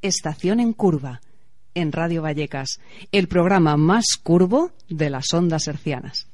Estación en Curva, en Radio Vallecas, el programa más curvo de las ondas hercianas.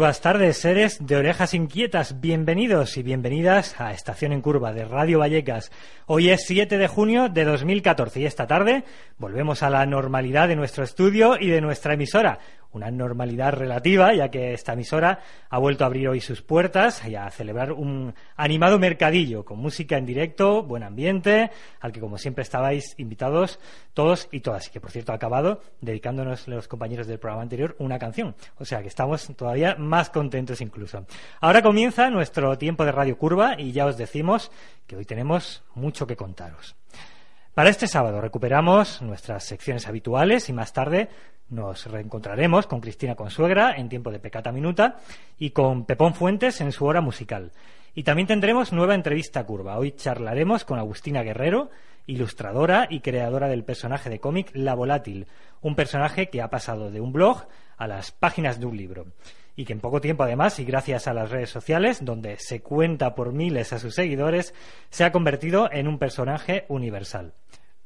Curvas tardes, seres de orejas inquietas, bienvenidos y bienvenidas a Estación en Curva de Radio Vallecas. Hoy es 7 de junio de 2014 y esta tarde volvemos a la normalidad de nuestro estudio y de nuestra emisora una normalidad relativa, ya que esta emisora ha vuelto a abrir hoy sus puertas y a celebrar un animado mercadillo con música en directo, buen ambiente, al que como siempre estabais invitados todos y todas. Y que por cierto ha acabado dedicándonos los compañeros del programa anterior una canción. O sea que estamos todavía más contentos incluso. Ahora comienza nuestro tiempo de Radio Curva y ya os decimos que hoy tenemos mucho que contaros. Para este sábado recuperamos nuestras secciones habituales y más tarde nos reencontraremos con Cristina Consuegra en tiempo de Pecata Minuta y con Pepón Fuentes en su hora musical. Y también tendremos nueva entrevista curva. Hoy charlaremos con Agustina Guerrero, ilustradora y creadora del personaje de cómic La Volátil, un personaje que ha pasado de un blog a las páginas de un libro y que en poco tiempo además y gracias a las redes sociales donde se cuenta por miles a sus seguidores se ha convertido en un personaje universal.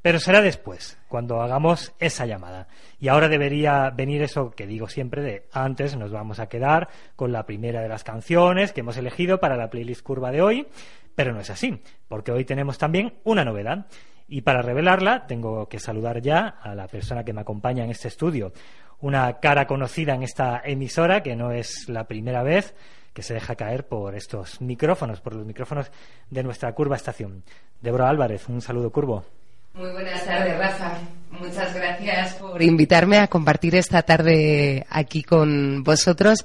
Pero será después, cuando hagamos esa llamada. Y ahora debería venir eso que digo siempre de antes nos vamos a quedar con la primera de las canciones que hemos elegido para la playlist curva de hoy, pero no es así, porque hoy tenemos también una novedad. Y para revelarla tengo que saludar ya a la persona que me acompaña en este estudio, una cara conocida en esta emisora que no es la primera vez que se deja caer por estos micrófonos, por los micrófonos de nuestra curva estación. Débora Álvarez, un saludo curvo. Muy buenas tardes, Rafa. Muchas gracias por invitarme a compartir esta tarde aquí con vosotros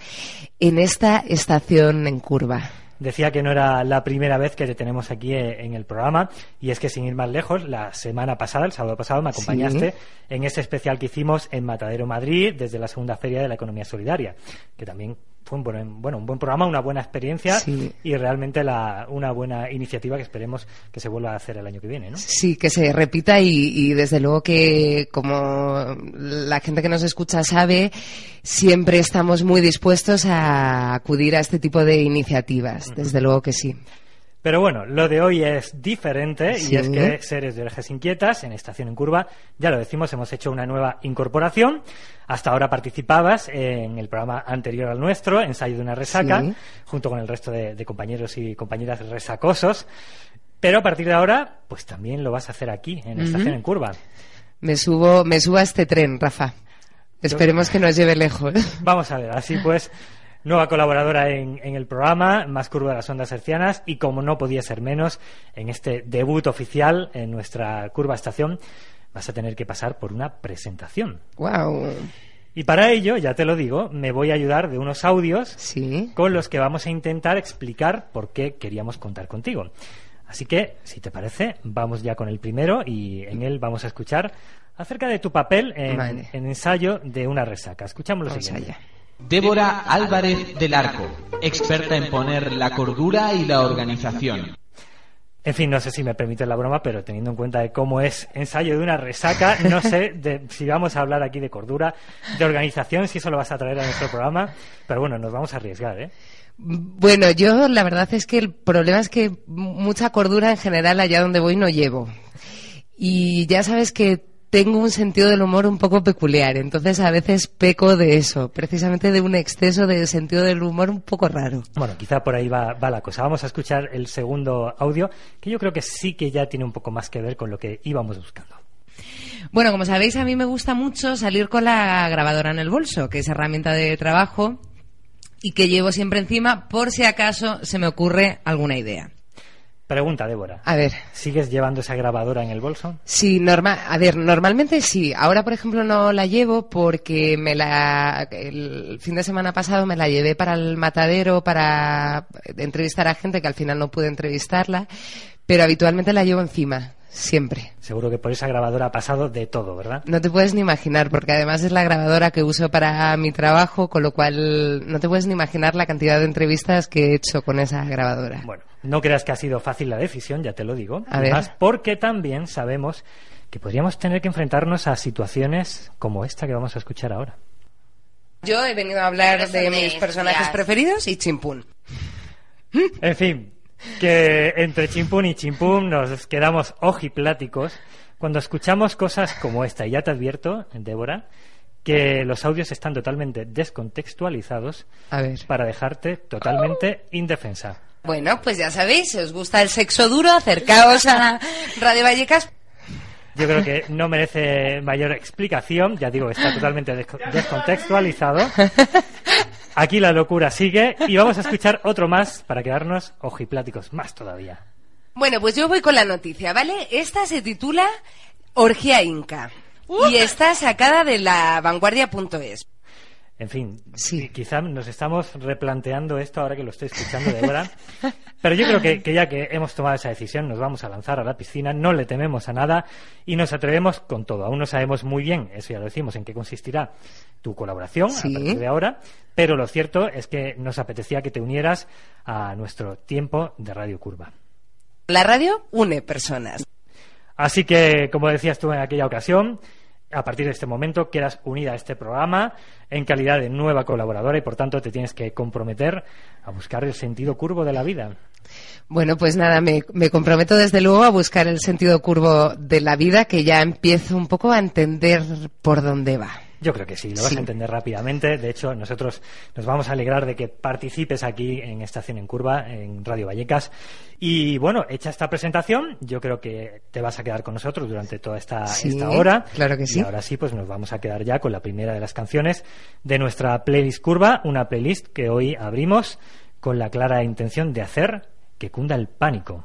en esta estación en curva. Decía que no era la primera vez que te tenemos aquí eh, en el programa y es que sin ir más lejos, la semana pasada, el sábado pasado, me acompañaste en ese especial que hicimos en Matadero Madrid desde la segunda feria de la economía solidaria, que también fue un buen, bueno, un buen programa, una buena experiencia y realmente la, una buena iniciativa que esperemos que se vuelva a hacer el año que viene, ¿no? Sí, que se repita y, desde luego que como la gente que nos escucha sabe, siempre estamos muy dispuestos a acudir a este tipo de iniciativas, desde luego que sí. Pero bueno, lo de hoy es diferente y es que Seres de Orejas Inquietas, en Estación en Curva, ya lo decimos, hemos hecho una nueva incorporación. Hasta ahora participabas en el programa anterior al nuestro, Ensayo de una resaca, junto con el resto de, compañeros y compañeras resacosos. Pero a partir de ahora, pues también lo vas a hacer aquí, en Estación en Curva. Me subo, me subo a este tren, Rafa. Esperemos que nos lleve lejos. Vamos a ver, así pues, nueva colaboradora en, en, el programa, más curva de las ondas hercianas, y como no podía ser menos, en este debut oficial en nuestra curva estación, vas a tener que pasar por una presentación. ¡Wow! Y para ello, ya te lo digo, me voy a ayudar de unos audios Sí. con los que vamos a intentar explicar por qué queríamos contar contigo. Así que, si te parece, vamos ya con el primero y en él vamos a escuchar acerca de tu papel en, Vale. en ensayo de una resaca. Escuchamos lo Vamos siguiente. allá. Débora Álvarez del Arco, experta en poner la cordura y la organización. En fin, no sé si me permite la broma, pero teniendo en cuenta de cómo es ensayo de una resaca, no sé de- si vamos a hablar aquí de cordura, de organización, si eso lo vas a traer a nuestro programa, pero bueno, nos vamos a arriesgar, ¿eh? Bueno, yo la verdad es que el problema es que mucha cordura en general allá donde voy no llevo. Y ya sabes que tengo un sentido del humor un poco peculiar, entonces a veces peco de eso, precisamente de un exceso de sentido del humor un poco raro. Bueno, quizá por ahí va, va la cosa. Vamos a escuchar el segundo audio, que yo creo que sí que ya tiene un poco más que ver con lo que íbamos buscando. Bueno, como sabéis, a mí me gusta mucho salir con la grabadora en el bolso, que es herramienta de trabajo y que llevo siempre encima por si acaso se me ocurre alguna idea. Pregunta, Débora. A ver, ¿Sigues llevando esa grabadora en el bolso? Sí, normal. A ver, normalmente sí. Ahora, por ejemplo, no la llevo porque me la el fin de semana pasado me la llevé para el matadero para entrevistar a gente que al final no pude entrevistarla, pero habitualmente la llevo encima, siempre. Seguro que por esa grabadora ha pasado de todo, ¿verdad? No te puedes ni imaginar, porque además es la grabadora que uso para mi trabajo, con lo cual no te puedes ni imaginar la cantidad de entrevistas que he hecho con esa grabadora. Bueno, no creas que ha sido fácil la decisión, ya te lo digo. A Y ver. porque también sabemos que podríamos tener que enfrentarnos a situaciones como esta que vamos a escuchar ahora. Yo he venido a hablar de mis personajes preferidos y chimpún. En fin, que entre chimpún y chimpún nos quedamos ojipláticos cuando escuchamos cosas como esta. Y ya te advierto, Débora, que los audios están totalmente descontextualizados A ver. para dejarte totalmente indefensa. Bueno, pues ya sabéis, si os gusta el sexo duro, acercaos a Radio Vallecas. Yo creo que no merece mayor explicación, ya digo, está totalmente desco- descontextualizado. Aquí la locura sigue y vamos a escuchar otro más para quedarnos ojipláticos más todavía. Bueno, pues yo voy con la noticia, ¿vale? Esta se titula Orgía Inca y está sacada de la vanguardia.es. En fin, Sí. quizá nos estamos replanteando esto ahora que lo estoy escuchando, Débora. Pero yo creo que, que ya que hemos tomado esa decisión, nos vamos a lanzar a la piscina, no le tememos a nada y nos atrevemos con todo. Aún no sabemos muy bien, eso ya lo decimos, en qué consistirá tu colaboración Sí. a partir de ahora, pero lo cierto es que nos apetecía que te unieras a nuestro tiempo de Radio Curva. La radio une personas. Así que, como decías tú en aquella ocasión, a partir de este momento quedas unida a este programa en calidad de nueva colaboradora y por tanto te tienes que comprometer a buscar el sentido curvo de la vida. Bueno, pues nada, me, me comprometo desde luego a buscar el sentido curvo de la vida que ya empiezo un poco a entender por dónde va. Yo creo que sí, lo vas Sí. a entender rápidamente. De hecho, nosotros nos vamos a alegrar de que participes aquí en Estación en Curva, en Radio Vallecas. Y bueno, hecha esta presentación, yo creo que te vas a quedar con nosotros durante toda esta, Sí, esta hora. claro que Y sí. ahora sí, pues nos vamos a quedar ya con la primera de las canciones de nuestra playlist Curva, una playlist que hoy abrimos con la clara intención de hacer que cunda el pánico.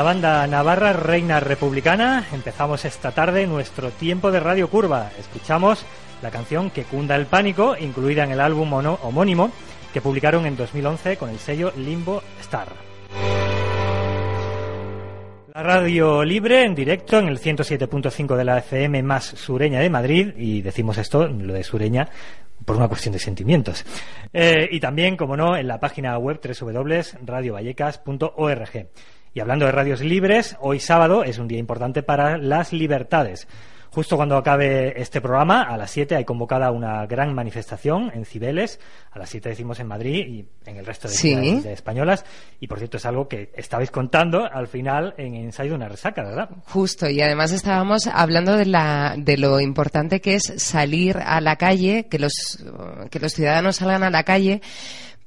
La banda navarra Reina Republicana empezamos esta tarde nuestro tiempo de Radio Curva. Escuchamos la canción Que cunda el pánico, incluida en el álbum homónimo que publicaron en 2011 con el sello Limbo Star. La radio libre en directo en el 107.5 de la FM más sureña de Madrid y decimos esto, lo de sureña, por una cuestión de sentimientos. Eh, y también, como no, en la página web www.radiovallecas.org. Y hablando de radios libres, hoy sábado es un día importante para las libertades. Justo cuando acabe este programa, a las 7 hay convocada una gran manifestación en Cibeles, a las 7 decimos en Madrid y en el resto de ciudades españolas. Y por cierto, es algo que estabais contando al final en ensayo de una resaca, ¿verdad? Justo, y además estábamos hablando de, la, de lo importante que es salir a la calle, que los, que los ciudadanos salgan a la calle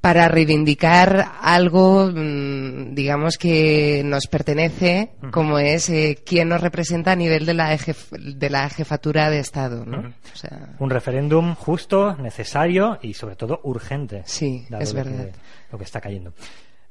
para reivindicar algo, mm, digamos, que nos pertenece, como es eh, quién nos representa a nivel de la, de la jefatura de Estado. ¿no? Un referéndum justo, necesario y sobre todo urgente. Sí, es verdad. lo que está cayendo.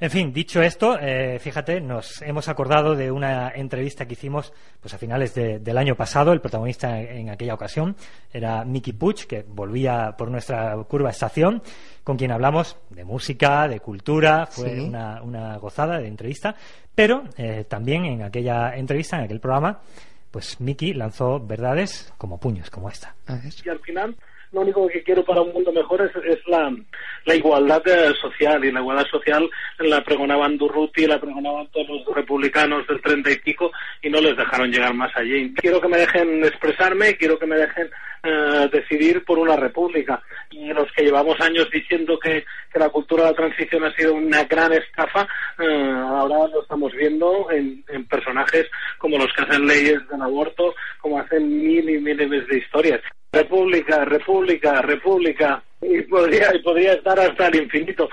En fin, dicho esto, eh, fíjate, nos hemos acordado de una entrevista que hicimos pues a finales del año pasado. El protagonista en, aquella ocasión era Mickey Puch, que volvía por nuestra curva estación, con quien hablamos de música, de cultura. Fue una, gozada de entrevista. Pero eh, también en aquella entrevista, en aquel programa, pues Mickey lanzó verdades como puños, como esta. Y al final lo único que quiero para un mundo mejor es, la, igualdad eh, social y la igualdad social la pregonaban Durruti, la pregonaban todos los republicanos del treinta y pico y no les dejaron llegar más allí. Quiero que me dejen expresarme, quiero que me dejen eh, decidir por una república y los que llevamos años diciendo que, la cultura de la transición ha sido una gran estafa, eh, ahora lo estamos viendo en, en personajes como los que hacen leyes del aborto, como hacen mil y miles de historias. República, república, república, y podría, y podría estar hasta el infinito.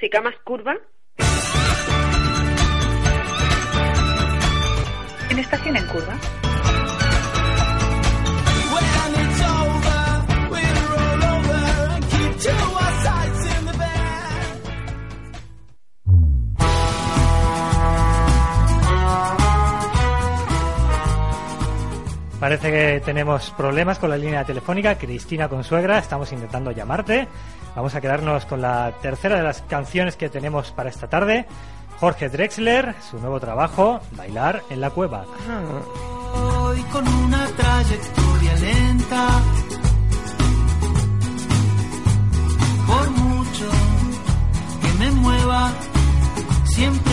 Música más tenemos problemas con la línea telefónica. Cristina Consuegra, estamos intentando llamarte. Vamos a quedarnos con la tercera de las canciones que tenemos para esta tarde. Jorge Drexler, su nuevo trabajo, Bailar en la Cueva. Con una trayectoria lenta, por mucho que me mueva, siempre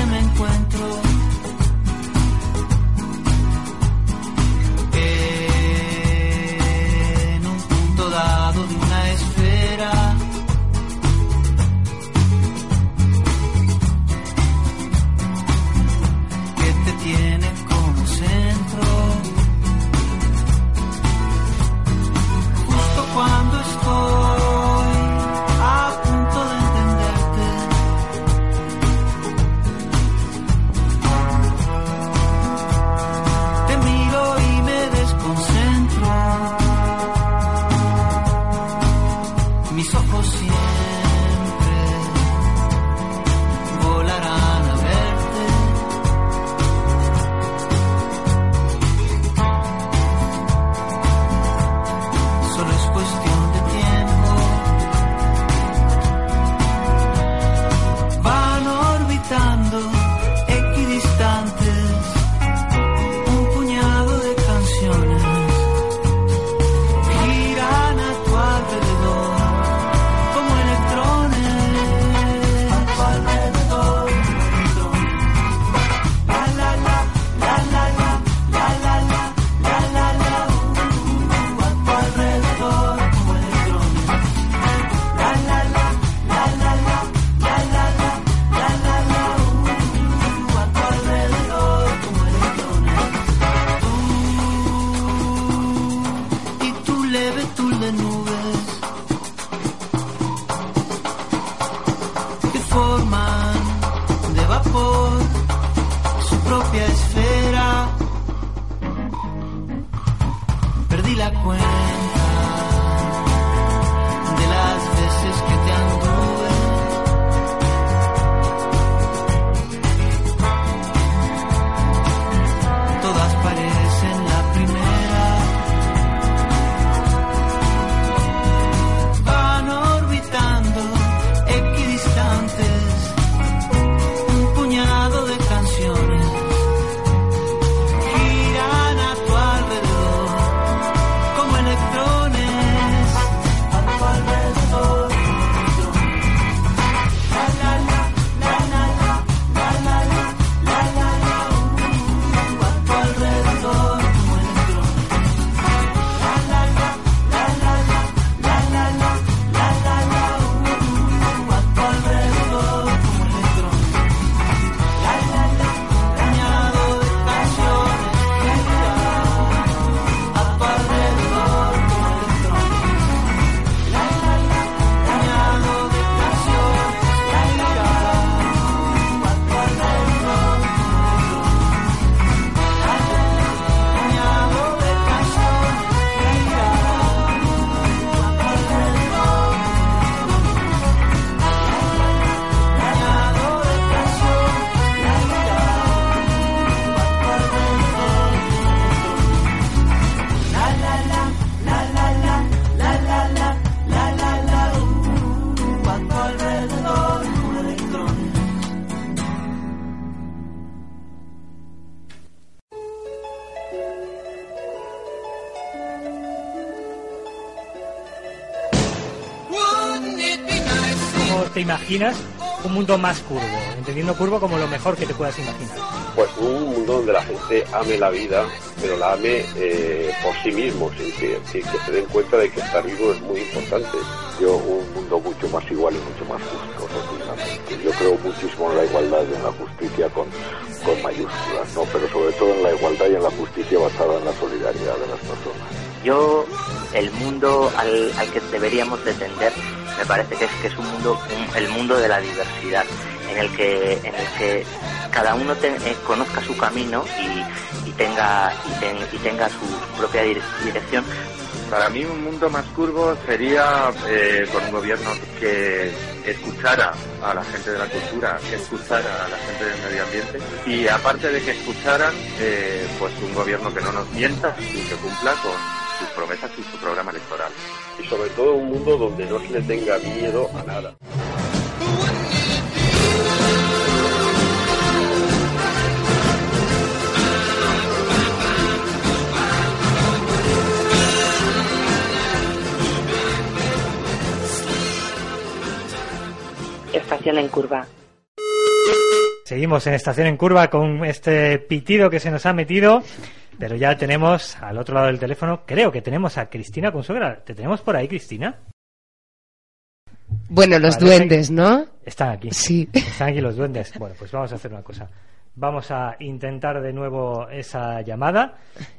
imaginas un mundo más curvo? Entendiendo curvo como lo mejor que te puedas imaginar. Pues un mundo donde la gente ame la vida, pero la ame eh, por sí mismo, sin que, sin que se den cuenta de que estar vivo es muy importante. Yo, un mundo mucho más igual y mucho más justo, precisamente. Yo creo muchísimo en la igualdad y en la justicia con, con mayúsculas, ¿no? Pero sobre todo en la igualdad y en la justicia basada en la solidaridad de las personas. Yo, el mundo al, al que deberíamos de tender me parece que es que es un mundo, un- el mundo de la diversidad, en el que, en el que cada uno eh, conozca su camino y, y tenga y, ten- y tenga su propia dire- dirección. Para mí un mundo más curvo sería eh, con un gobierno que escuchara a la gente de la cultura, que escuchara a la gente del medio ambiente y aparte de que escucharan, eh, pues un gobierno que no nos mienta y que cumpla con sus promesas y su programa electoral. Y sobre todo un mundo donde no se le tenga miedo a nada. Estación en curva. Seguimos en Estación en Curva con este pitido que se nos ha metido, pero ya tenemos al otro lado del teléfono, creo que tenemos a Cristina Consuegra. ¿Te tenemos por ahí, Cristina? Bueno, los duendes, ¿no? Están aquí. Sí. Están aquí los duendes. Bueno, pues vamos a hacer una cosa. Vamos a intentar de nuevo esa llamada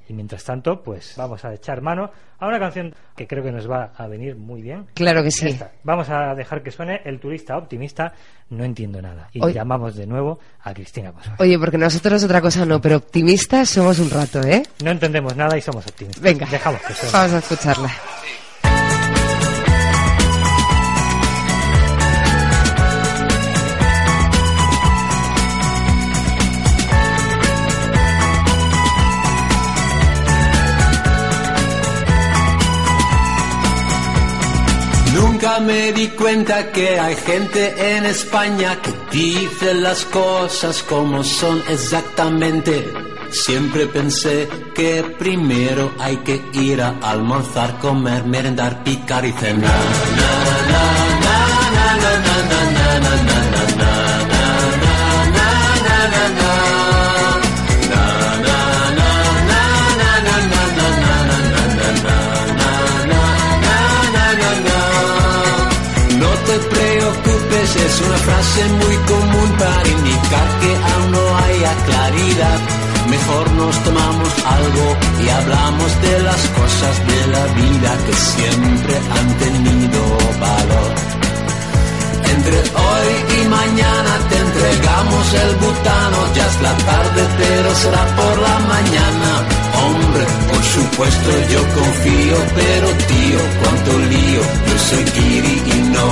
y mientras tanto, pues vamos a echar mano a una canción que creo que nos va a venir muy bien. Claro que sí. Esta. Vamos a dejar que suene El turista optimista, no entiendo nada. Y Oye. llamamos de nuevo a Cristina Consuegra. Oye, porque nosotros otra cosa no, pero optimistas somos un rato, ¿eh? No entendemos nada y somos optimistas. Venga. Dejamos que suene. Vamos a escucharla. Me di cuenta que hay gente en España que dice las cosas como son exactamente. Siempre pensé que primero hay que ir a almorzar, comer, merendar, picar y cenar. Es una frase muy común para indicar que aún no haya claridad. Mejor nos tomamos algo y hablamos de las cosas de la vida que siempre han tenido valor. Entre hoy y mañana te entregamos el butano, ya es la tarde pero será por la mañana. Hombre, por supuesto yo confío, pero tío, cuánto lío, yo soy Kiri y no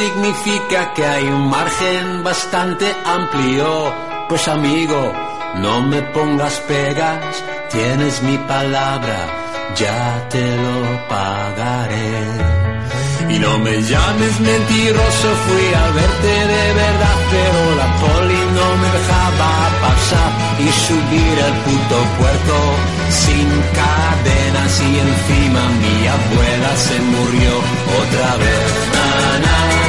significa que hay un margen bastante amplio. Pues amigo, no me pongas pegas, tienes mi palabra, ya te lo pagaré. Y no me llames mentiroso, fui a verte de verdad, pero la poli no me dejaba pasar y subir al puto puerto sin cadenas y encima mi abuela se murió otra vez. Na,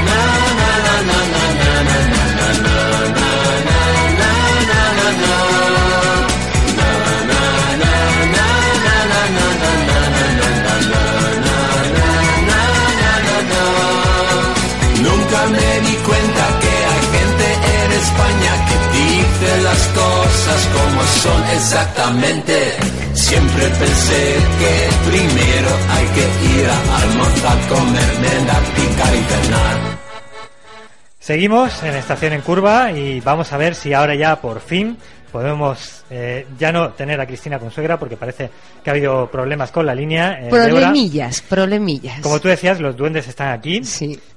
como son exactamente. Siempre pensé que primero hay que ir a almorzar, comer, merendar, picar y cenar. Seguimos en Estación en Curva y vamos a ver si ahora ya por fin podemos eh, ya no tener a Cristina Consuegra porque parece que ha habido problemas con la línea. eh. Problemillas, problemillas. Como tú decías, los duendes están aquí,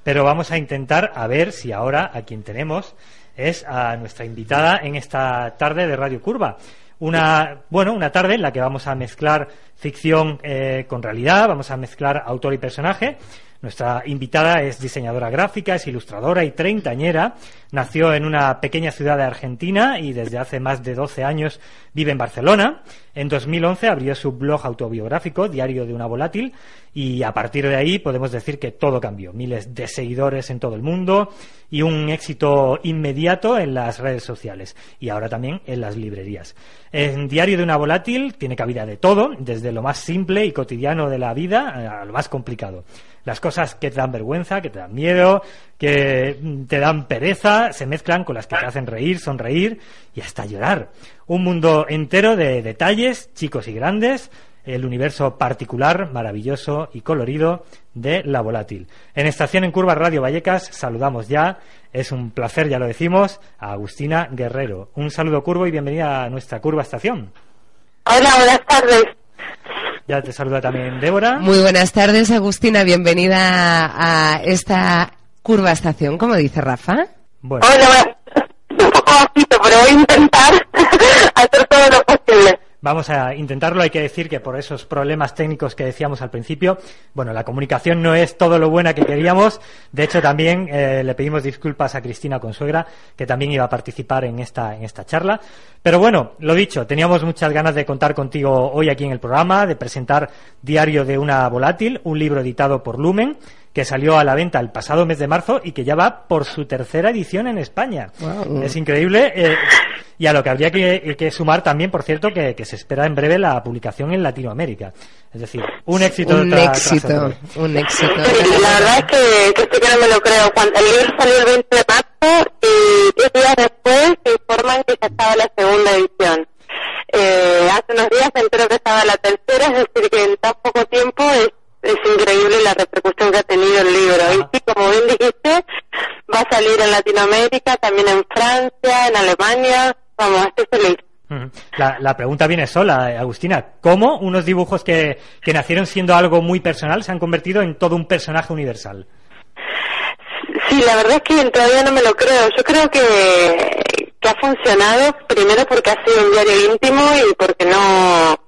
pero vamos a intentar a ver si ahora a quien tenemos es a nuestra invitada en esta tarde de Radio Curva. Una, bueno, una tarde en la que vamos a mezclar ficción eh, con realidad, vamos a mezclar autor y personaje. Nuestra invitada es diseñadora gráfica, es ilustradora y treintañera. Nació en una pequeña ciudad de Argentina y desde hace más de 12 años vive en Barcelona. En 2011 abrió su blog autobiográfico, Diario de una volátil, y a partir de ahí podemos decir que todo cambió. Miles de seguidores en todo el mundo y un éxito inmediato en las redes sociales y ahora también en las librerías. En Diario de una volátil tiene cabida de todo, desde lo más simple y cotidiano de la vida a lo más complicado. Las cosas que te dan vergüenza, que te dan miedo, que te dan pereza, se mezclan con las que te hacen reír, sonreír y hasta llorar. Un mundo entero de detalles, chicos y grandes, el universo particular, maravilloso y colorido de La Volátil. En Estación en Curva Radio Vallecas saludamos ya, es un placer, ya lo decimos, a Agustina Guerrero. Un saludo curvo y bienvenida a nuestra Curva Estación. Hola, buenas tardes. Ya te saluda también Débora. Muy buenas tardes, Agustina. Bienvenida a esta curva estación, como dice Rafa. Bueno, Hola, un poco bajito, pero voy a intentar hacer todo lo posible. Vamos a intentarlo. Hay que decir que por esos problemas técnicos que decíamos al principio, bueno, la comunicación no es todo lo buena que queríamos. De hecho, también eh, le pedimos disculpas a Cristina Consuegra, que también iba a participar en esta, en esta charla. Pero bueno, lo dicho, teníamos muchas ganas de contar contigo hoy aquí en el programa, de presentar Diario de una volátil, un libro editado por Lumen que salió a la venta el pasado mes de marzo y que ya va por su tercera edición en España. Wow. Es increíble. eh, y a lo que habría que, que sumar también, por cierto, que, que se espera en breve la publicación en Latinoamérica. Es decir, un éxito. Un tra- éxito, un éxito. Sí, la verdad es que, que esto que no me lo creo. Cuando el libro salió el 20 de marzo y 10 días después se informan que ya estaba la segunda edición. Eh, hace unos días me entero que estaba la tercera, es decir, que en tan poco tiempo es, es increíble la repercusión que ha tenido el libro. Y sí, como bien dijiste, va a salir en Latinoamérica, también en Francia, en Alemania. Vamos, feliz. Ujú. La, la pregunta viene sola, eh, Agustina. ¿Cómo unos dibujos que, que nacieron siendo algo muy personal se han convertido en todo un personaje universal? Sí, la verdad es que todavía no me lo creo. Yo creo que, que ha funcionado primero porque ha sido un diario íntimo y porque no,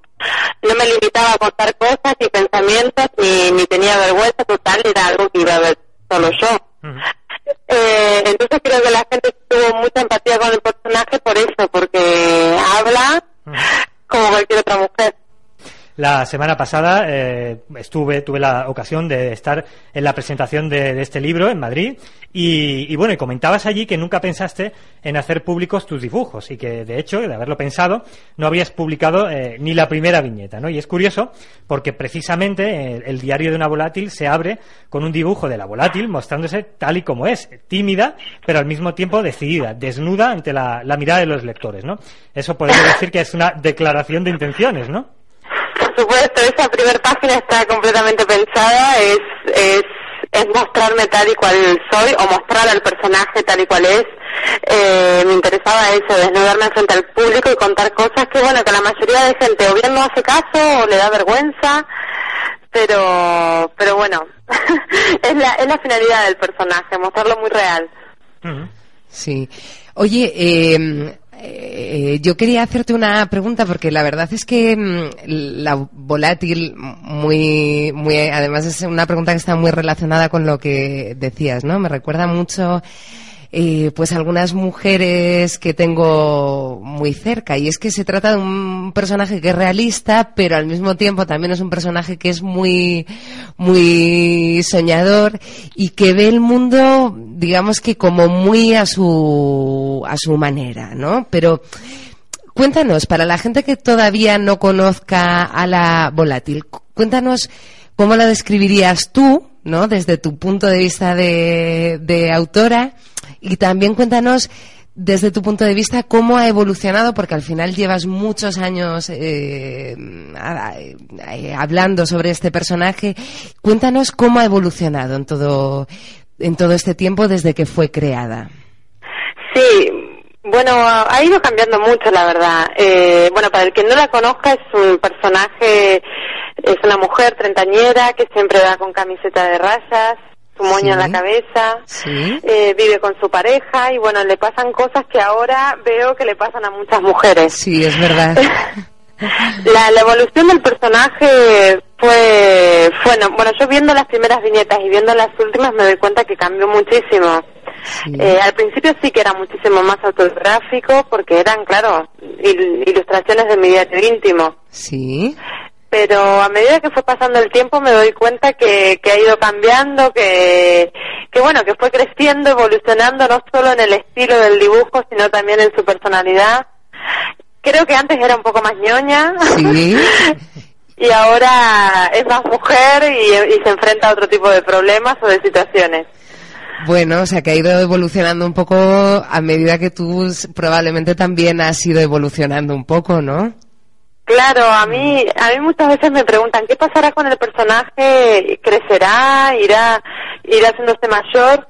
no me limitaba a contar cosas ni pensamientos ni, ni tenía vergüenza total, era algo que iba a ver solo yo. Eh, entonces creo que la gente tuvo mucha empatía con el personaje por eso, porque habla como cualquier otra mujer. La semana pasada eh, estuve, tuve la ocasión de estar en la presentación de, de este libro en Madrid y, y bueno, y comentabas allí que nunca pensaste en hacer públicos tus dibujos y que de hecho, de haberlo pensado, no habías publicado eh, ni la primera viñeta, ¿no? Y es curioso porque precisamente el, el diario de una volátil se abre con un dibujo de la volátil mostrándose tal y como es, tímida, pero al mismo tiempo decidida, desnuda ante la, la mirada de los lectores, ¿no? Eso podemos decir que es una declaración de intenciones, ¿no? Por supuesto, esa primera página está completamente pensada, es, es, es mostrarme tal y cual soy o mostrar al personaje tal y cual es. Eh, me interesaba eso, desnudarme frente al público y contar cosas que, bueno, que la mayoría de gente o bien no hace caso o le da vergüenza, pero, pero bueno, es la, es la finalidad del personaje, mostrarlo muy real. Sí. Oye, eh, eh, yo quería hacerte una pregunta porque la verdad es que mm, la volátil, muy, muy, además es una pregunta que está muy relacionada con lo que decías, ¿no? Me recuerda mucho, eh, pues algunas mujeres que tengo muy cerca y es que se trata de un personaje que es realista, pero al mismo tiempo también es un personaje que es muy, muy soñador y que ve el mundo, digamos que como muy a su, a su manera, ¿no? Pero, cuéntanos, para la gente que todavía no conozca a la volátil, cu- cuéntanos cómo la describirías tú, ¿no? Desde tu punto de vista de, de autora y también cuéntanos desde tu punto de vista cómo ha evolucionado, porque al final llevas muchos años eh, eh, hablando sobre este personaje. Cuéntanos cómo ha evolucionado en todo, en todo este tiempo desde que fue creada. Sí, bueno, ha ido cambiando mucho, la verdad. Eh, bueno, para el que no la conozca, es un personaje, es una mujer treintañera que siempre va con camiseta de rayas, su moño en la cabeza, Sí. eh, vive con su pareja y bueno, le pasan cosas que ahora veo que le pasan a muchas mujeres. Sí, es verdad. La, la evolución del personaje fue, bueno, bueno, yo viendo las primeras viñetas y viendo las últimas me doy cuenta que cambió muchísimo. Eh, al principio sí que era muchísimo más autobiográfico porque eran, claro, il- ilustraciones de mi diario íntimo. Sí. Pero a medida que fue pasando el tiempo me doy cuenta que, que ha ido cambiando, que, que bueno, que fue creciendo, evolucionando no solo en el estilo del dibujo, sino también en su personalidad. Creo que antes era un poco más ñoña. Sí. y ahora es más mujer y, y se enfrenta a otro tipo de problemas o de situaciones. Bueno, o sea que ha ido evolucionando un poco a medida que tú probablemente también has ido evolucionando un poco, ¿no? Claro, a mí, a mí muchas veces me preguntan qué pasará con el personaje, crecerá, irá, irá haciéndose mayor,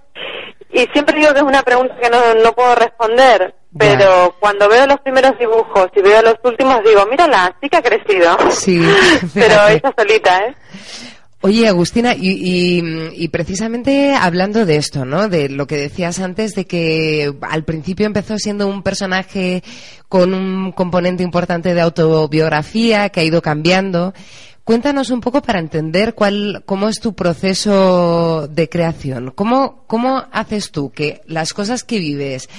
y siempre digo que es una pregunta que no, no puedo responder, pero cuando veo los primeros dibujos y veo los últimos digo, mírala, sí que ha crecido, Sí. pero ella solita, ¿eh? Oye, Agustina, y, y, precisamente hablando de esto, ¿no? De lo que decías antes, de que al principio empezó siendo un personaje con un componente importante de autobiografía que ha ido cambiando. Cuéntanos un poco para entender cuál, cómo es tu proceso de creación. ¿Cómo, cómo haces tú que las cosas que vives,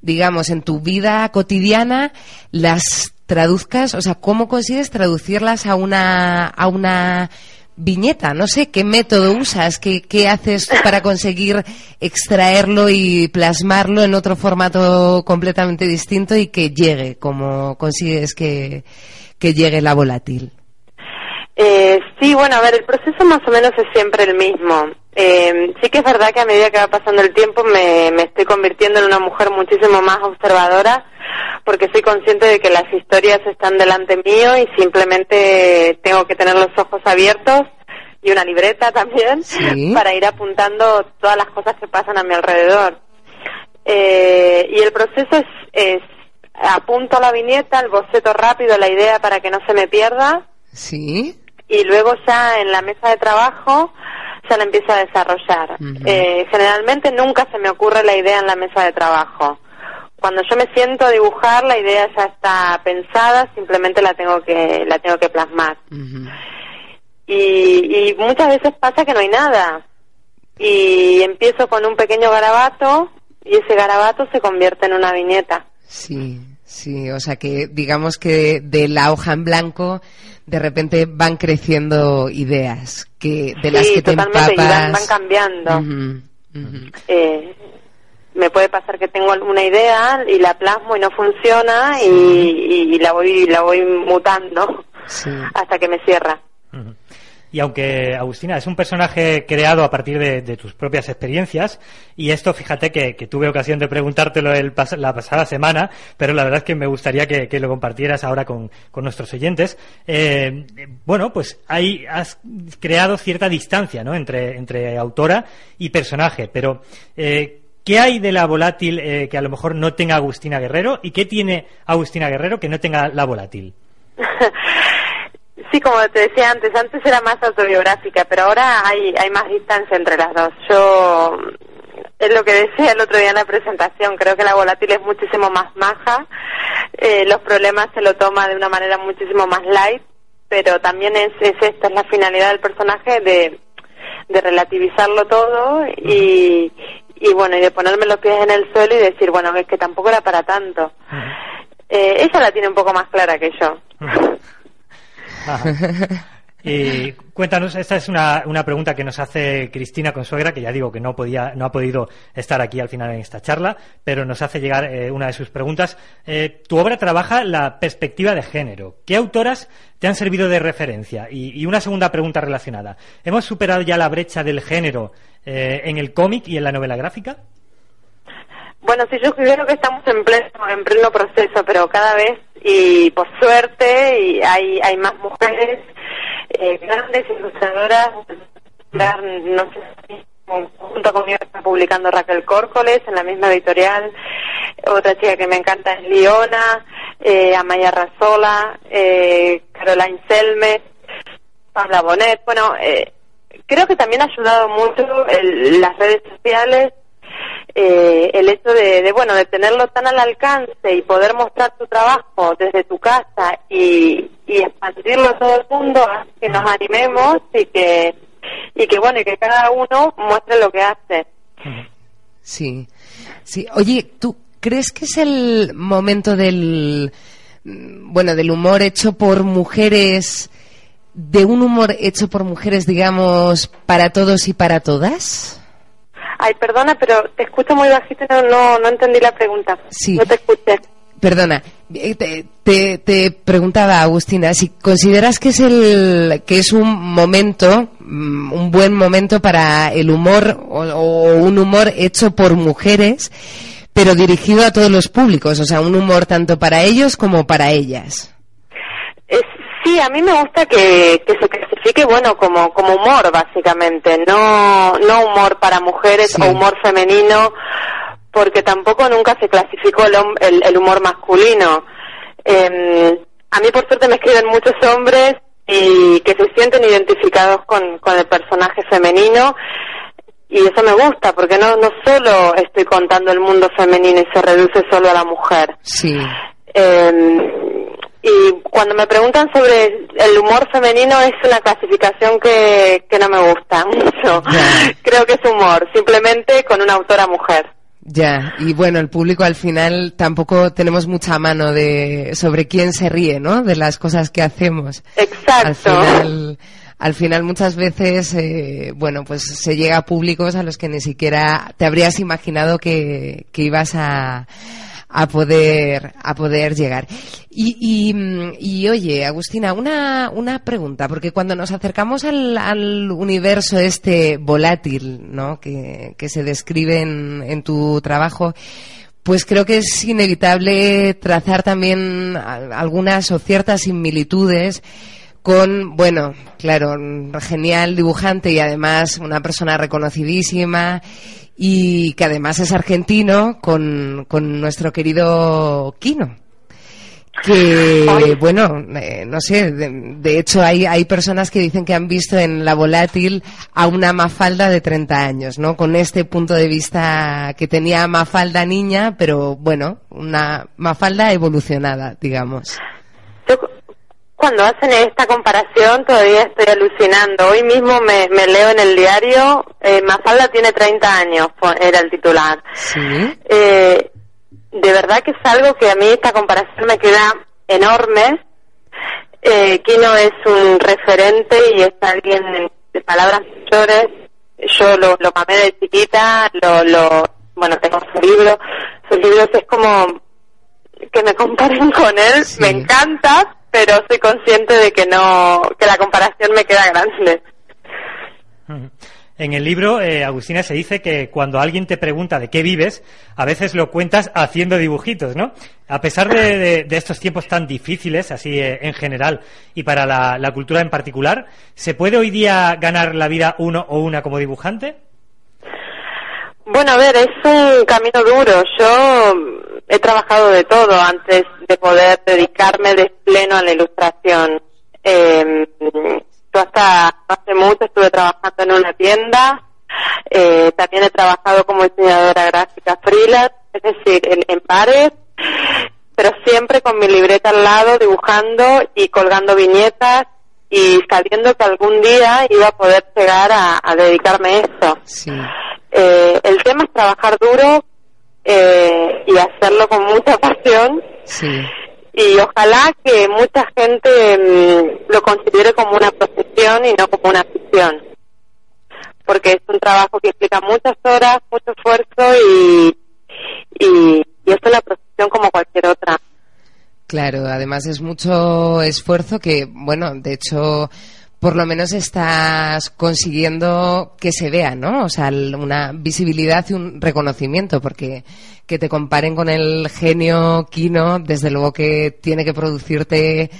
digamos, en tu vida cotidiana, las traduzcas? O sea, ¿cómo consigues traducirlas a una, a una viñeta? No sé, ¿qué método usas? ¿Qué, qué haces para conseguir extraerlo y plasmarlo en otro formato completamente distinto y que llegue? ¿Cómo consigues que, que llegue la volátil? Eh, sí, bueno, a ver, el proceso más o menos es siempre el mismo. Eh, sí que es verdad que a medida que va pasando el tiempo me, me estoy convirtiendo en una mujer muchísimo más observadora porque soy consciente de que las historias están delante mío y simplemente tengo que tener los ojos abiertos y una libreta también Sí. para ir apuntando todas las cosas que pasan a mi alrededor. Eh, y el proceso es, es apunto la viñeta, el boceto rápido, la idea para que no se me pierda Sí. Y luego ya en la mesa de trabajo ya la empiezo a desarrollar. Eh, generalmente nunca se me ocurre la idea en la mesa de trabajo. Cuando yo me siento a dibujar, la idea ya está pensada, simplemente la tengo que la tengo que plasmar. Y, y muchas veces pasa que no hay nada. Y empiezo con un pequeño garabato y ese garabato se convierte en una viñeta. Sí, sí, o sea que digamos que de la hoja en blanco de repente van creciendo ideas que de las sí, que te totalmente, y van, empapas. van cambiando. Eh, me puede pasar que tengo alguna idea y la plasmo y no funciona y, y- y la voy la voy mutando Sí. hasta que me cierra. Y aunque Agustina es un personaje creado a partir de, tus propias experiencias, y esto fíjate que, tuve ocasión de preguntártelo el pas- la pasada semana, pero la verdad es que me gustaría que, lo compartieras ahora con, nuestros oyentes. Eh, bueno, pues ahí has creado cierta distancia ¿no? entre, entre autora y personaje, pero eh, ¿qué hay de la volátil eh, que a lo mejor no tenga Agustina Guerrero y qué tiene Agustina Guerrero que no tenga la volátil? Sí, como te decía antes, antes era más autobiográfica, pero ahora hay, hay más distancia entre las dos. Yo, es lo que decía el otro día en la presentación, creo que la volátil es muchísimo más maja, eh, los problemas se lo toma de una manera muchísimo más light, pero también es, es esta, es la finalidad del personaje de, de relativizarlo todo y, y bueno, y de ponerme los pies en el suelo y decir, bueno, es que tampoco era para tanto. Eh, ella la tiene un poco más clara que yo. Y cuéntanos, esta es una, una pregunta que nos hace Cristina Consuegra, que ya digo que no podía, no ha podido estar aquí al final en esta charla, pero nos hace llegar eh, una de sus preguntas. Eh, tu obra trabaja la perspectiva de género. ¿Qué autoras te han servido de referencia? Y, y una segunda pregunta relacionada. ¿Hemos superado ya la brecha del género eh, en el cómic y en la novela gráfica? Bueno, sí, yo creo que estamos en pleno, en pleno proceso, pero cada vez, y por suerte, y hay, hay más mujeres eh, grandes ilustradoras, no sé, si junto conmigo está publicando Raquel Córcoles en la misma editorial, otra chica que me encanta es Liona, eh, Amaya Razola, eh, Caroline Selmes, Pabla Bonet, bueno, eh, creo que también ha ayudado mucho el- las redes sociales eh, el hecho de, de, bueno de tenerlo tan al alcance y poder mostrar tu trabajo desde tu casa y, y expandirlo a todo el mundo que nos animemos y que y que bueno y que cada uno muestre lo que hace Sí, sí. Oye, ¿tú crees que es el momento del, mm, bueno, del humor hecho por mujeres, de un humor hecho por mujeres, digamos, para todos y para todas? Ay, perdona, pero te escucho muy bajito y no, no, no entendí la pregunta. Sí. No te escuché. Perdona, eh, te, te- te preguntaba Agustina si consideras que es el que es un momento, mm, un buen momento para el humor o, o un humor hecho por mujeres, pero dirigido a todos los públicos, o sea, un humor tanto para ellos como para ellas. Sí, a mí me gusta que, que se clasifique, bueno, como, como humor, básicamente. No, no humor para mujeres Sí. o humor femenino, porque tampoco nunca se clasificó el, el, el humor masculino. Eh, a mí, por suerte, me escriben muchos hombres y que se sienten identificados con, con el personaje femenino. Y eso me gusta, porque no, no solo estoy contando el mundo femenino y se reduce solo a la mujer. Sí. Eh, y cuando me preguntan sobre el humor femenino es una clasificación que, que no me gusta mucho. Creo que es humor, simplemente con una autora mujer. Ya, y bueno, el público al final tampoco tenemos mucha mano de sobre quién se ríe, ¿no? De las cosas que hacemos. Exacto. Al final, al final muchas veces, eh, bueno, pues se llega a públicos a los que ni siquiera te habrías imaginado que, que ibas a, a poder a poder llegar. Y, y, y, oye, Agustina, una, una pregunta, porque cuando nos acercamos al, al universo este volátil, ¿no? Que, que se describe en, en tu trabajo, pues creo que es inevitable trazar también algunas o ciertas similitudes con, bueno, claro, genial dibujante y además una persona reconocidísima y que además es argentino con, con nuestro querido Kino. Que, bueno, eh, no sé, de, de hecho hay, hay personas que dicen que han visto en la volátil a una Mafalda de 30 años, ¿no? Con este punto de vista que tenía Mafalda niña, pero bueno, una Mafalda evolucionada, digamos. Cuando hacen esta comparación todavía estoy alucinando. Hoy mismo me, me leo en el diario, eh, Mafalda tiene 30 años, era el titular. Sí. Eh, de verdad que es algo que a mí esta comparación me queda enorme. Eh, Kino es un referente y es alguien de palabras mayores. Yo lo, lo mamé de chiquita, lo, lo, bueno, tengo su libro. Sus libros es como que me comparen con él, me encanta, pero soy consciente de que no, que la comparación me queda grande. En el libro, eh, Agustina, se dice que cuando alguien te pregunta de qué vives, a veces lo cuentas haciendo dibujitos, ¿no? A pesar de, estos tiempos tan difíciles, así eh, en general, y para la cultura en particular, ¿se puede hoy día ganar la vida uno o una como dibujante? Bueno, a ver, es un camino duro. Yo he trabajado de todo antes de poder dedicarme de pleno a la ilustración. Eh, yo hasta hace mucho estuve trabajando en una tienda. Eh, también he trabajado como diseñadora gráfica freelance, es decir, en, en bares, pero siempre con mi libreta al lado, dibujando y colgando viñetas y sabiendo que algún día iba a poder llegar a, a dedicarme a eso. Sí. Eh, el tema es trabajar duro eh, y hacerlo con mucha pasión Sí. y ojalá que mucha gente mm, lo considere como una profesión y no como una afición porque es un trabajo que implica muchas horas, mucho esfuerzo y, y, y es una profesión como cualquier otra. Claro, además es mucho esfuerzo que, bueno, de hecho, por lo menos estás consiguiendo que se vea, ¿no? O sea, una visibilidad y un reconocimiento, porque que te comparen con el genio Kino, desde luego que tiene que producirte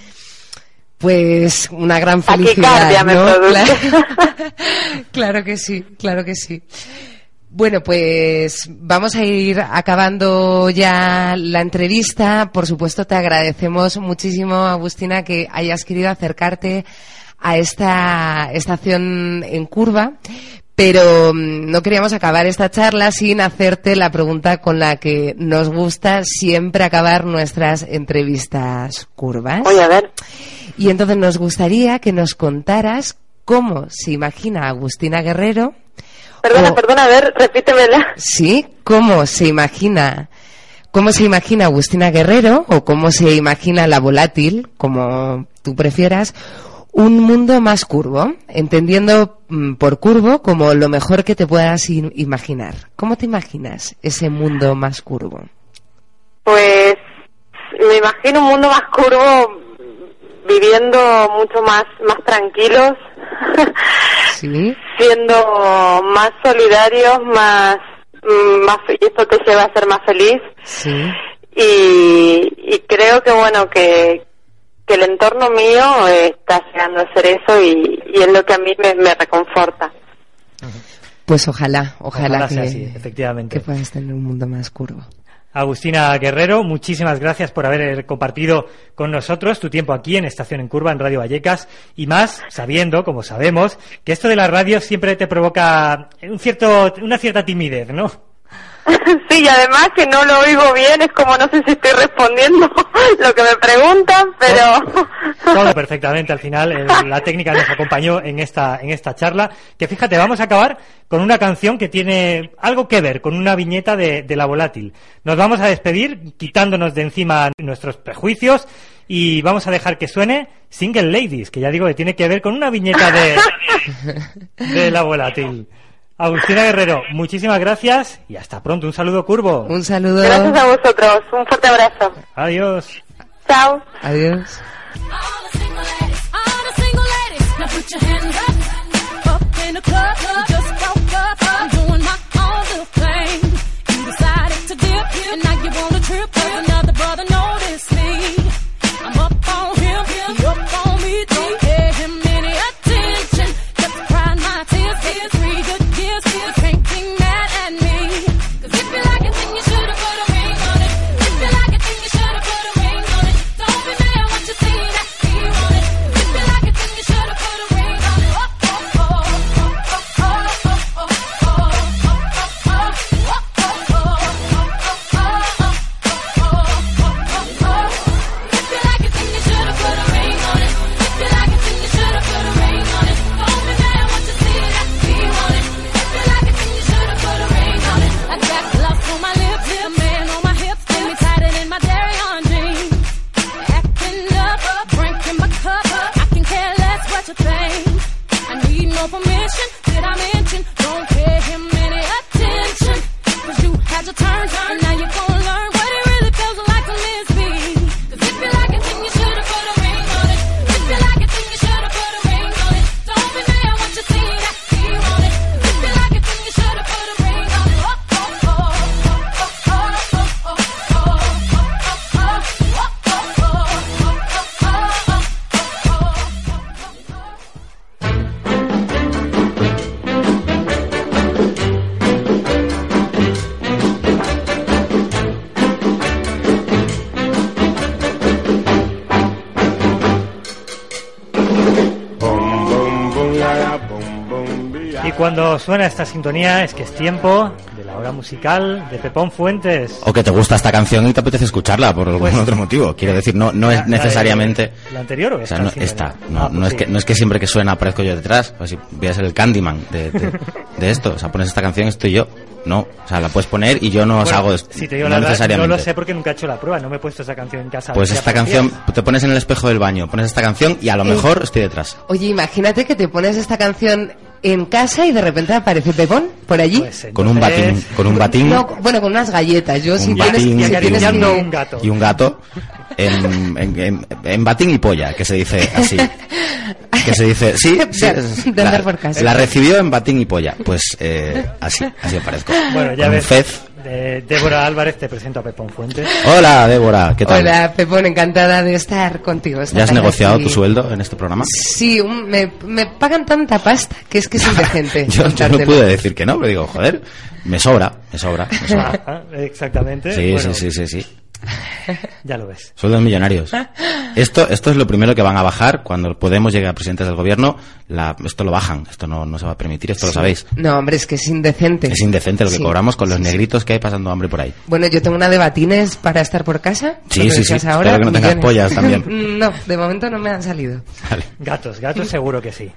pues una gran felicidad, ¿no? Claro. claro que sí, claro que sí. Bueno, pues vamos a ir acabando ya la entrevista. Por supuesto, te agradecemos muchísimo, Agustina, que hayas querido acercarte a esta estación en curva. Pero mm, no queríamos acabar esta charla sin hacerte la pregunta con la que nos gusta siempre acabar nuestras entrevistas curvas. Voy a ver. Y entonces nos gustaría que nos contaras cómo se imagina Agustina Guerrero Perdona, O- perdona, a ver, repítemela. Sí, ¿cómo se imagina? ¿Cómo se imagina Agustina Guerrero o cómo se imagina la volátil, como tú prefieras, un mundo más curvo, entendiendo mm, por curvo como lo mejor que te puedas imaginar? ¿Cómo te imaginas ese mundo más curvo? Pues me imagino un mundo más curvo viviendo mucho más más tranquilos, Sí. siendo más solidarios, más mm, más y esto te lleva a ser más feliz Sí. y, y creo que bueno que que el entorno mío eh, está llegando a ser eso y, y es lo que a mí me, me reconforta. Pues ojalá, ojalá, Ojalá que, sea así, efectivamente. que puedas tener un mundo más curvo. Agustina Guerrero, muchísimas gracias por haber compartido con nosotros tu tiempo aquí en Estación en Curva, en Radio Vallecas, y más sabiendo, como sabemos, que esto de la radio siempre te provoca un cierto, una cierta timidez, ¿no? Sí, y además que no lo oigo bien, es como no sé si estoy respondiendo lo que me preguntan, pero Todo perfectamente al final. la técnica nos acompañó en esta, en esta charla. Que fíjate, vamos a acabar con una canción que tiene algo que ver con una viñeta de, de la volátil. Nos vamos a despedir quitándonos de encima nuestros prejuicios y vamos a dejar que suene Single Ladies, que ya digo que tiene que ver con una viñeta de, de la volátil. Agustina Guerrero, muchísimas gracias y hasta pronto. Un saludo curvo. Un saludo. gracias a vosotros. Un fuerte abrazo. Adiós. Chao. Adiós. All the single ladies, now put your hands up, up in the club. You just woke up, cuando suena esta sintonía es que es tiempo de la hora musical de Pepón Fuentes. O que te gusta esta canción y te apetece escucharla por algún Pues- otro motivo. Quiero decir, no, no La- es la de- necesariamente... ¿La anterior o O esta? sea, no, esta. No, Ah, no, pues es sí. que, no es que siempre que suena aparezco yo detrás. O si voy a ser el Candyman de, de, de esto. O sea, pones esta canción estoy yo. No. O sea, la puedes poner y yo no os hago esto. Si te digo no la verdad, necesariamente. no lo sé porque nunca he hecho la prueba. No me he puesto esa canción en casa. Pues esta canción, días. te pones en el espejo del baño, pones esta canción y a lo Eh. mejor estoy detrás. Oye, imagínate que te pones esta canción en casa y de repente aparece Pepón por allí. Pues Con un batín, con un batín No, bueno, con unas galletas. Yo si un tienes, si y tienes un- gato. y un gato en, en, en- en batín y polla, que se dice así. Que se dice, sí, la, andar por casa. la recibió en batín y polla. Pues eh, así, así aparezco. Bueno, ya Con un ves. fez. De Débora Álvarez te presento a Pepón Fuentes. Hola, Débora, ¿qué tal? Hola, Pepón, encantada de estar contigo. esta ¿Ya has negociado aquí. tu sueldo en este programa? Sí, un- me, me pagan tanta pasta que es que es indecente. Yo, yo no pude decir que no, pero digo, joder, me sobra, me sobra, me sobra. Ah, exactamente. Sí, Bueno, sí, sí, sí, sí. Ya lo ves. Sueldos millonarios. Esto, esto es lo primero que van a bajar cuando Podemos llegue a presidentes del gobierno. La, esto lo bajan, esto no, no se va a permitir, esto lo sabéis. No, hombre, es que es indecente. Es indecente lo que Sí. cobramos con los negritos que hay pasando hambre por ahí. Bueno, yo tengo una de batines para estar por casa. Sí, sí, sí. Ahora, Espero que no tengas pollas también. No, de momento no me han salido. Gatos, gatos seguro que sí.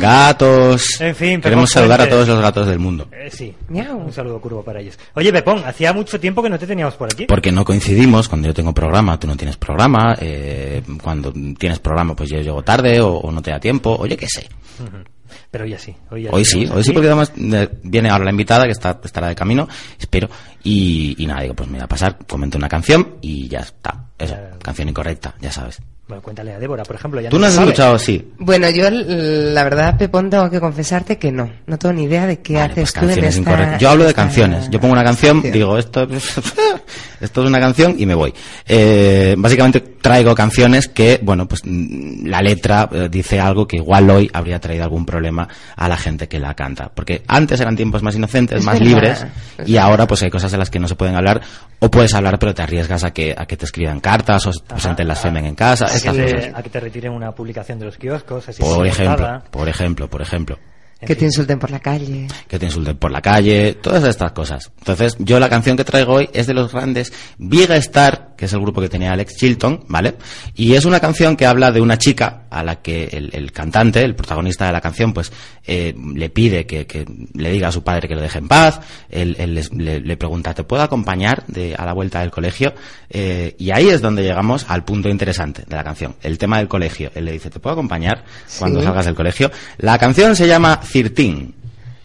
Gatos. En fin, Queremos saludar a todos los gatos del mundo. Eh, sí, un saludo curvo para ellos. Oye, Pepón, hacía mucho tiempo que no te teníamos por aquí. Porque no coincidimos, cuando yo tengo programa, tú no tienes programa, eh, cuando tienes programa, pues yo llego tarde o, o no te da tiempo, oye, qué sé. Pero hoy ya sí. Hoy, ya Hoy te sí, hoy sí, porque además eh, viene ahora la invitada que está, estará de camino, espero, y, y nada, digo, pues me voy a pasar, comento una canción y ya está. Eso, canción incorrecta, ya sabes. Bueno, cuéntale a Débora, por ejemplo. Ya Tú no has sabe. escuchado, sí. Bueno, yo la verdad, Pepón, tengo que confesarte que no. No tengo ni idea de qué haces tú en esta... Yo hablo de canciones. Yo pongo una canción, digo, esto, esto es una canción y me voy. Eh, básicamente traigo canciones que, bueno, pues mm, la letra eh, dice algo que igual hoy habría traído algún problema a la gente que la canta. Porque antes eran tiempos más inocentes, Es más verdad, libres, es y verdad. ahora pues hay cosas de las que no se pueden hablar, o puedes hablar pero te arriesgas a que, a que te escriban cartas o se presenten las femen en casa, A que, te, cosas. a que te retiren una publicación de los kioscos. así Por ejemplo, por ejemplo, por ejemplo. Que te insulten por la calle. que te insulten por la calle, todas estas cosas. Entonces, yo la canción que traigo hoy es de los grandes Big Star, que es el grupo que tenía Alex Chilton, ¿vale? Y es una canción que habla de una chica a la que el, el cantante, el protagonista de la canción, pues eh, le pide que, que le diga a su padre que lo deje en paz. Él, él les- le, le pregunta, ¿te puedo acompañar de, a la vuelta del colegio? Eh, y ahí es donde llegamos al punto interesante de la canción, el tema del colegio. Él le dice, ¿te puedo acompañar cuando Sí. salgas del colegio? La canción se llama Cirtín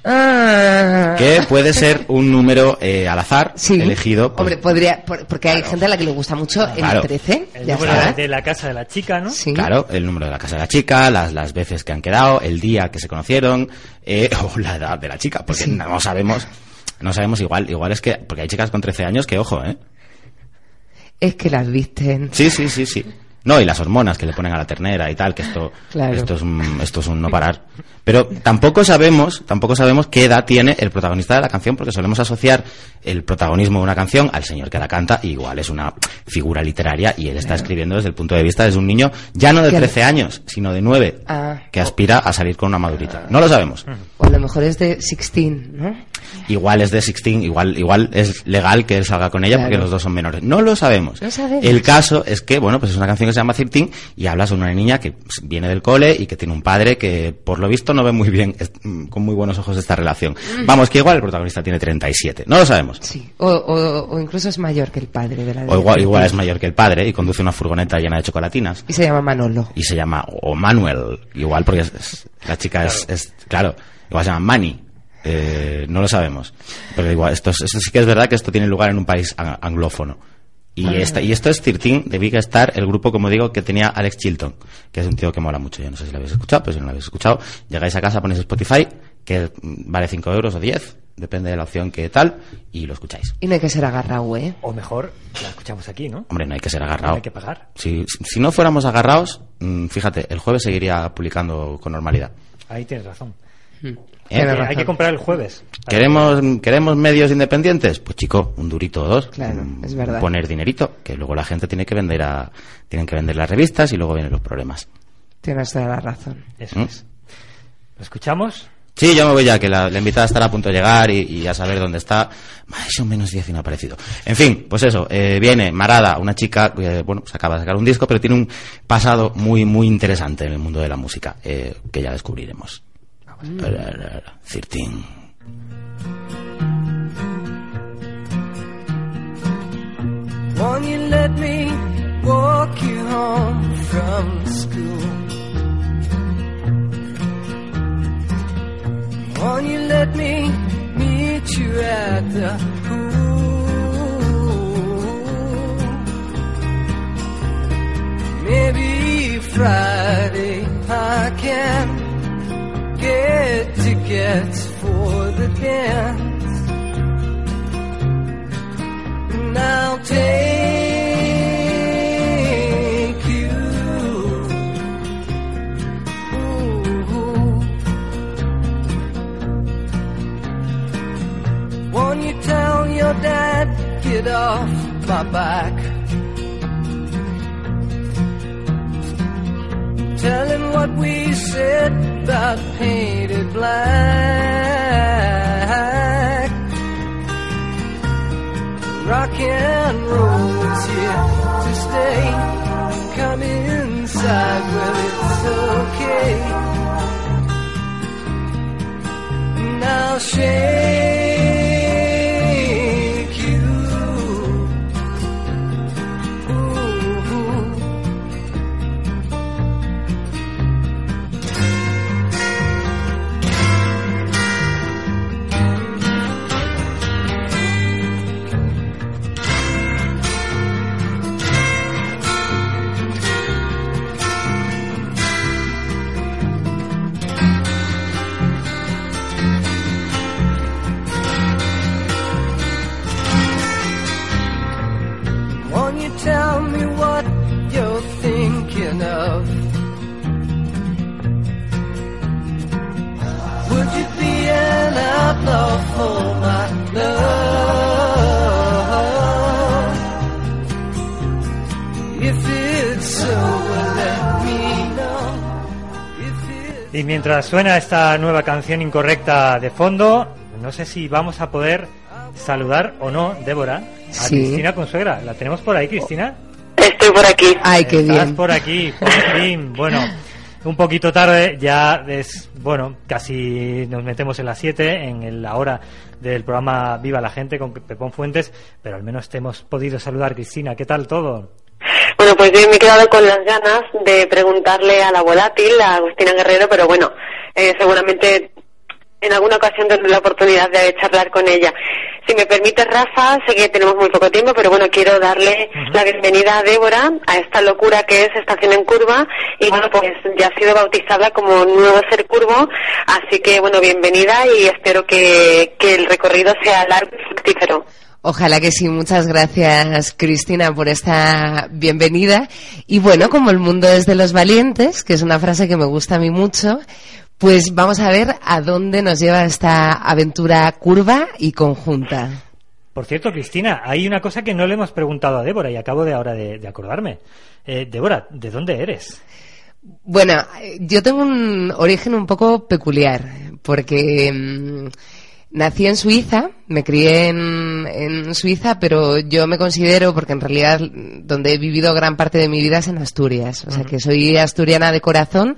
Ah. que puede ser un número eh, al azar elegido pues, Hombre, podría... por- porque hay gente a la que le gusta mucho Claro. el 13. El ya número está. de la casa de la chica, ¿no? claro el número de la casa de la chica las, las veces que han quedado el día que se conocieron eh, o la edad de la chica porque Sí. no sabemos no sabemos igual igual es que porque hay chicas con 13 años que ojo eh Es que las visten. sí sí sí sí no y las hormonas que le ponen a la ternera y tal que esto Claro. esto es un, esto es un no parar. Pero tampoco sabemos tampoco sabemos qué edad tiene el protagonista de la canción porque solemos asociar el protagonismo de una canción al señor que la canta y igual es una figura literaria y él está escribiendo desde el punto de vista de un niño ya no de Que- 13 años sino de 9 Ah, que aspira a salir con una madurita. No lo sabemos. O a lo mejor es de 16, ¿no? igual es de 16 igual igual es legal que él salga con ella porque los dos son menores. No lo sabemos. No sabemos. el caso es que, bueno, pues es una canción que se llama 13 y habla sobre una niña que viene del cole y que tiene un padre que, por lo visto, no ve muy bien, mm, con muy buenos ojos esta relación. Mm. Vamos, que igual el protagonista tiene 37. No lo sabemos. O, o- o incluso es mayor que el padre de la O igual, igual es mayor que el padre y conduce una furgoneta llena de chocolatinas. Y se llama Manolo. Y se llama, o Manuel, igual porque es- es- la chica es, es- claro, igual se llama Manny. Eh, no lo sabemos. Pero igual, esto, es- esto sí que es verdad que esto tiene lugar en un país ang- anglófono. Y, Ah. esta, y esto es 13 de Big Star, el grupo, como digo, que tenía Alex Chilton, que es un tío que mola mucho. Yo no sé si lo habéis escuchado, pero si no lo habéis escuchado, llegáis a casa, ponéis Spotify, que vale 5 euros o 10, depende de la opción que tal, y lo escucháis. Y no hay que ser agarrado, ¿eh? O mejor, la escuchamos aquí, ¿no? Hombre, no hay que ser agarrado. No hay que pagar. Si, si no fuéramos agarrados, mm, fíjate, el jueves seguiría publicando con normalidad. Ahí tienes razón. ¿Eh? Hay, que, hay que comprar el jueves. ¿Queremos, ¿Queremos medios independientes? Pues chico, un durito o dos. Claro, Mm, es verdad. Poner dinerito, que luego la gente tiene que vender a, tienen que vender las revistas y luego vienen los problemas. Tienes toda la razón. Eso ¿Mm? es. ¿Lo escuchamos? Sí, yo me voy ya, que la, la invitada estará a punto de llegar y, y a saber dónde está. Más o menos 10 y no ha aparecido. En fin, pues eso, eh, viene Marada, una chica que, bueno, se acaba de sacar un disco, pero tiene un pasado muy, muy interesante en el mundo de la música, eh, que ya descubriremos. Mm. Cirtín. Won't you let me walk you home from school? Won't you let me meet you at the pool? Maybe Friday I can get tickets for the dance. And I'll take you. Won't you tell your dad, get off my back? Tell him what we sit about painted black. Rock and roll is here to stay. Come inside, well, it's okay. Now shake. Y mientras suena esta nueva canción incorrecta de fondo, no sé si vamos a poder saludar o no, Débora, a Sí. Cristina Consuegra. ¿La tenemos por ahí, Cristina? Estoy por aquí. Ay, qué Estás bien. por aquí, por fin. Bueno, un poquito tarde, ya es, bueno, casi nos metemos en las 7, en la hora del programa Viva la Gente con Pepón Fuentes, pero al menos te hemos podido saludar, Cristina. ¿Qué tal todo? Bueno, pues yo me he quedado con las ganas de preguntarle a la volátil, a Agustina Guerrero, pero bueno, eh, seguramente en alguna ocasión tendré la oportunidad de charlar con ella. Si me permite, Rafa, sé que tenemos muy poco tiempo, pero bueno, quiero darle la bienvenida a Débora a esta locura que es Estación en Curva y bueno, pues ya ha sido bautizada como nuevo ser curvo, así que bueno, bienvenida y espero que, que el recorrido sea largo y fructífero. Ojalá que sí. Muchas gracias, Cristina, por esta bienvenida. Y bueno, como el mundo es de los valientes, que es una frase que me gusta a mí mucho, pues vamos a ver a dónde nos lleva esta aventura curva y conjunta. Por cierto, Cristina, hay una cosa que no le hemos preguntado a Débora y acabo de ahora de, de acordarme. Eh, Débora, ¿de dónde eres? Bueno, yo tengo un origen un poco peculiar, porque mm, nací en Suiza, me crié en, en Suiza, pero yo me considero, porque en realidad donde he vivido gran parte de mi vida es en Asturias, o sea que soy asturiana de corazón,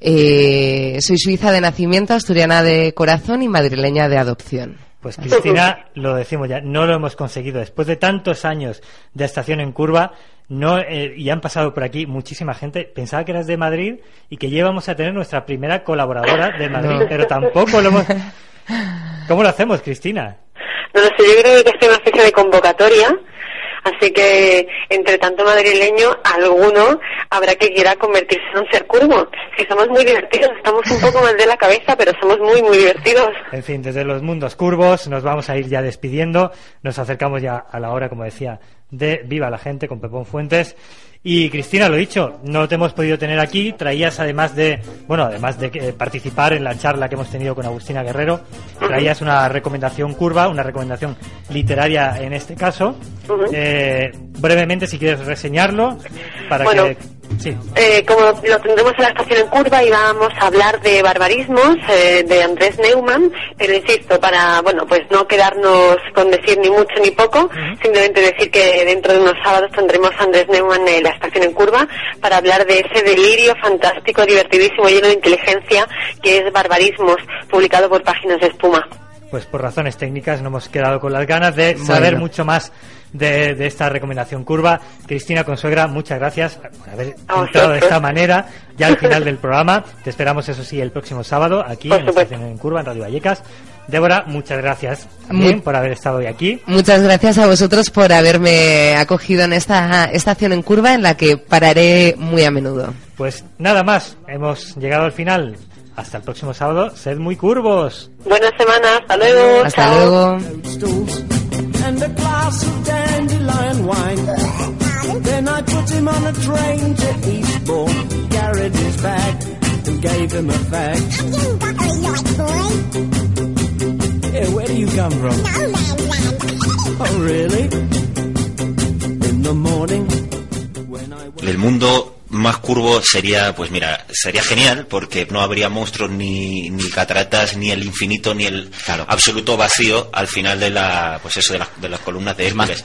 eh, soy suiza de nacimiento, asturiana de corazón y madrileña de adopción. Pues Cristina, lo decimos ya, no lo hemos conseguido. Después de tantos años de estación en curva, no eh, y han pasado por aquí muchísima gente. Pensaba que eras de Madrid y que llevamos a tener nuestra primera colaboradora de Madrid, No. pero tampoco lo hemos. ¿Cómo lo hacemos, Cristina? No lo sé, yo creo que es una especie de convocatoria, así que entre tanto madrileño, alguno habrá que quiera convertirse en un ser curvo. Si somos muy divertidos, estamos un poco mal de la cabeza, pero somos muy, muy divertidos. En fin, desde los mundos curvos nos vamos a ir ya despidiendo. Nos acercamos ya a la hora, como decía, de Viva la Gente con Pepón Fuentes. Y Cristina, lo dicho, no te hemos podido tener aquí. Traías además de, bueno, además de que- participar en la charla que hemos tenido con Agustina Guerrero, traías una recomendación curva, una recomendación literaria en este caso. Eh, brevemente, si quieres reseñarlo, para Bueno. que. Sí. Eh, como lo tendremos en la estación en curva y vamos a hablar de barbarismos eh, de Andrés Neumann, pero insisto, para bueno pues no quedarnos con decir ni mucho ni poco, simplemente decir que dentro de unos sábados tendremos a Andrés Neumann en la estación en curva para hablar de ese delirio fantástico, divertidísimo, lleno de inteligencia que es Barbarismos, publicado por Páginas de Espuma. pues por razones técnicas no hemos quedado con las ganas de saber Bueno. mucho más de, de esta recomendación curva. Cristina Consuegra, muchas gracias por haber entrado de esta manera ya al final del programa. Te esperamos, eso sí, el próximo sábado aquí en la estación en curva, en Radio Vallecas. Débora, muchas gracias también Muy- por haber estado hoy aquí. Muchas gracias a vosotros por haberme acogido en esta estación en curva en la que pararé muy a menudo. Pues nada más, hemos llegado al final. Hasta el próximo sábado, sed muy curvos. Buena semana, hasta luego. Hasta chao. luego. And a glass of dandelion wine. Then I put him on a train to Eastbourne, carried his bag and gave him a fag. Yeah, where do you come from? Oh, really? In the morning, when I El mundo más curvo sería, pues mira, sería genial porque no habría monstruos ni, ni cataratas, ni el infinito, ni el absoluto vacío al final de la, pues eso, de, las- de las columnas de Hércules.